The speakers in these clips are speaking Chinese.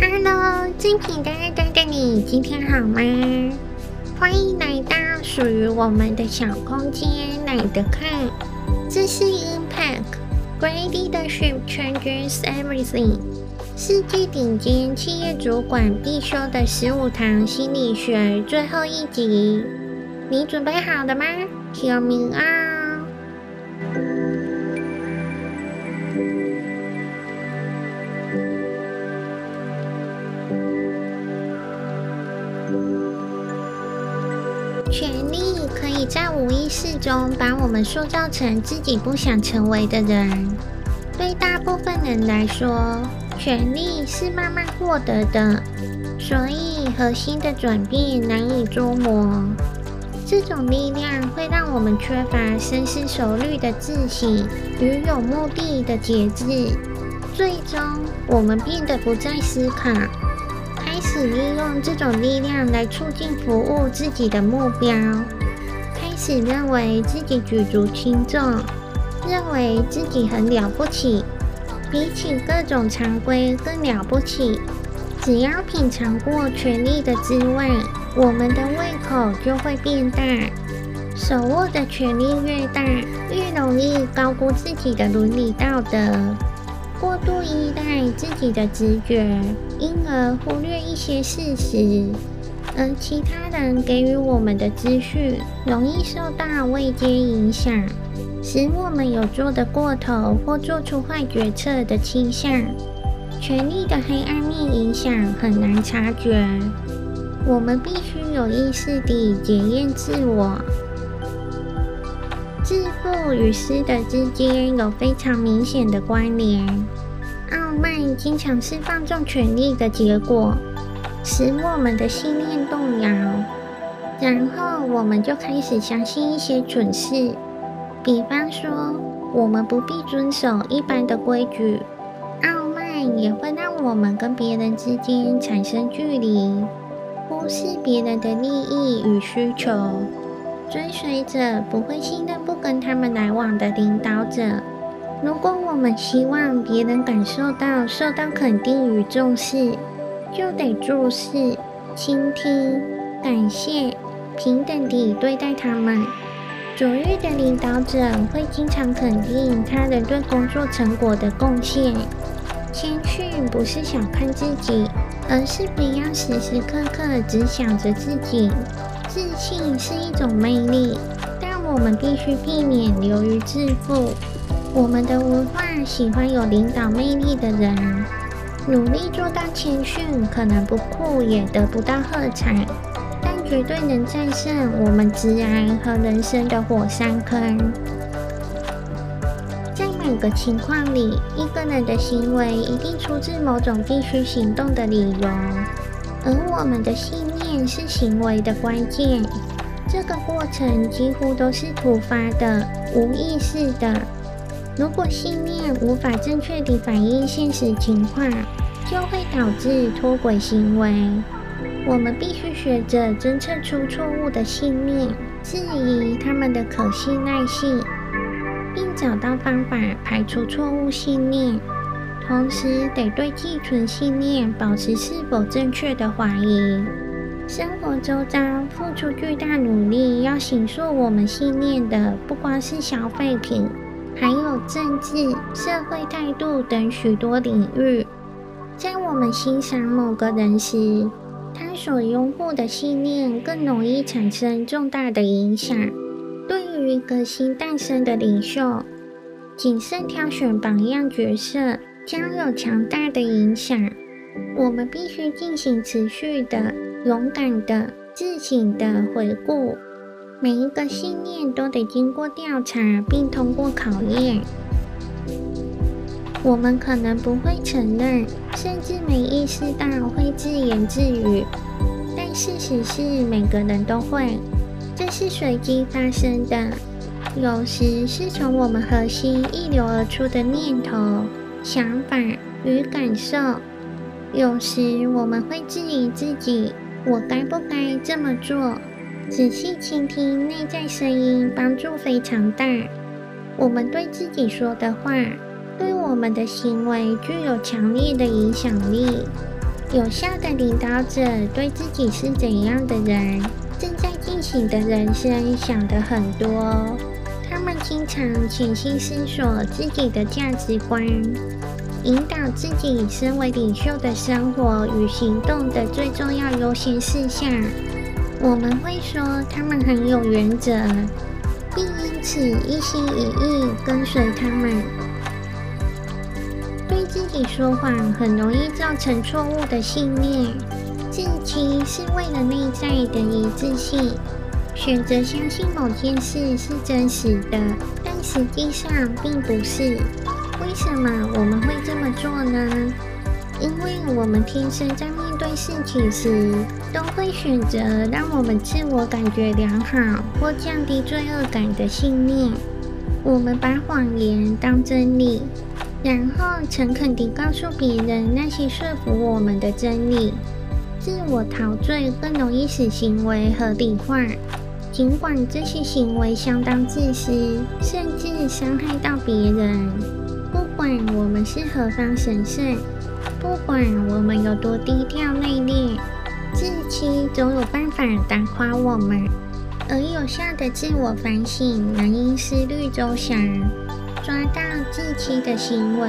Hello，精品单单的你，今天好吗？欢迎来到属于我们的小空间，来的看，这是 Impact，Great Leadership Changes Everything，世界顶尖企业主管必修的十五堂心理学最后一集，你准备好了吗？小明啊！识中把我们塑造成自己不想成为的人。对大部分人来说，权力是慢慢获得的，所以核心的转变难以捉摸。这种力量会让我们缺乏深思熟虑的自省与有目的的节制，最终我们变得不再思考。开始利用这种力量来促进服务自己的目标，始认为自己举足轻重，认为自己很了不起，比起各种常规更了不起。只要品尝过权力的滋味，我们的胃口就会变大。手握的权力越大，越容易高估自己的伦理道德。过度依赖自己的直觉，因而忽略一些事实，而其他人给予我们的资讯，容易受到未接影响，使我们有做得过头或做出坏决策的倾向。权力的黑暗面影响很难察觉，我们必须有意识地检验自我。自负与失德之间有非常明显的关联。傲慢经常是放纵权力的结果，使我们的信念动摇，然后我们就开始相信一些蠢事，比方说，我们不必遵守一般的规矩。傲慢也会让我们跟别人之间产生距离，忽视别人的利益与需求。追随者不会信任不跟他们来往的领导者。如果我们希望别人感受到受到肯定与重视，就得注视、倾听、感谢、平等地对待他们。卓越的领导者会经常肯定他人对工作成果的贡献。谦逊不是小看自己，而是不要时时刻刻只想着自己。自信是一种魅力，但我们必须避免流于自负。我们的文化喜欢有领导魅力的人，努力做到谦逊，可能不酷也得不到喝彩，但绝对能战胜我们直男和人生的火山坑。在每个情况里，一个人的行为一定出自某种必须行动的理由。而我们的信念是行为的关键，这个过程几乎都是突发的、无意识的。如果信念无法正确地反映现实情况，就会导致脱轨行为。我们必须学着侦测出错误的信念，质疑他们的可信赖性，并找到方法排除错误信念。同时，得对寄存信念保持是否正确的怀疑。生活周遭付出巨大努力要形塑我们信念的，不光是消费品，还有政治、社会态度等许多领域。在我们欣赏某个人时，他所拥护的信念更容易产生重大的影响。对于革新诞生的领袖，谨慎挑选榜样角色。将有强大的影响。我们必须进行持续的、勇敢的、自省的回顾。每一个信念都得经过调查并通过考验。我们可能不会承认，甚至没意识到会自言自语，但事实是每个人都会。这是随机发生的，有时是从我们核心溢流而出的念头。想法与感受，有时我们会质疑自己：我该不该这么做？仔细倾听内在声音，帮助非常大。我们对自己说的话，对我们的行为具有强烈的影响力。有效的领导者对自己是怎样的人，正在进行的人生想得很多。他们经常潜心思索自己的价值观，引导自己身为领袖的生活与行动的最重要优先事项。我们会说他们很有原则，并因此一心一意跟随他们。对自己说谎很容易造成错误的信念。自欺是为了内在的一致性，选择相信某件事是真实的，但实际上并不是。为什么我们会这么做呢？因为我们天生在对事情时，都会选择让我们自我感觉良好或降低罪恶感的信念。我们把谎言当真理，然后诚恳地告诉别人那些说服我们的真理。自我陶醉更容易使行为合理化，尽管这些行为相当自私，甚至伤害到别人。不管我们是何方神圣。不管我们有多低调内敛，自欺总有办法打垮我们。而有效的自我反省，能因思虑周详，抓到自欺的行为，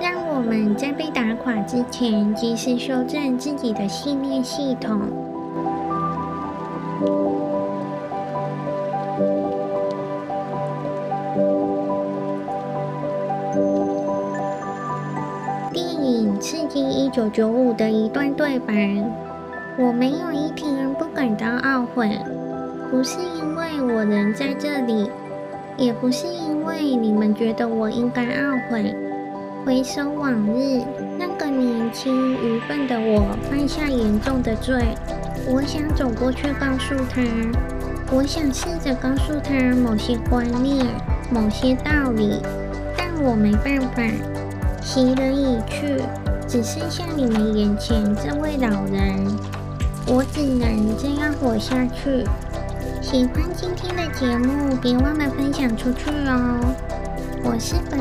让我们在被打垮之前，及时修正自己的信念系统。九九五的一段对白：我没有一天不感到懊悔，不是因为我人在这里，也不是因为你们觉得我应该懊悔。回首往日，那个年轻愚笨的我犯下严重的罪，我想走过去告诉他，我想试着告诉他某些观念、某些道理，但我没办法，袭人已去。只剩下你们眼前这位老人，我只能这样活下去。喜欢今天的节目，别忘了分享出去哦。我是本，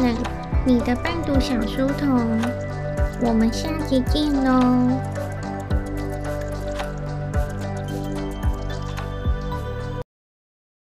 你的伴读小书童，我们下期见喽。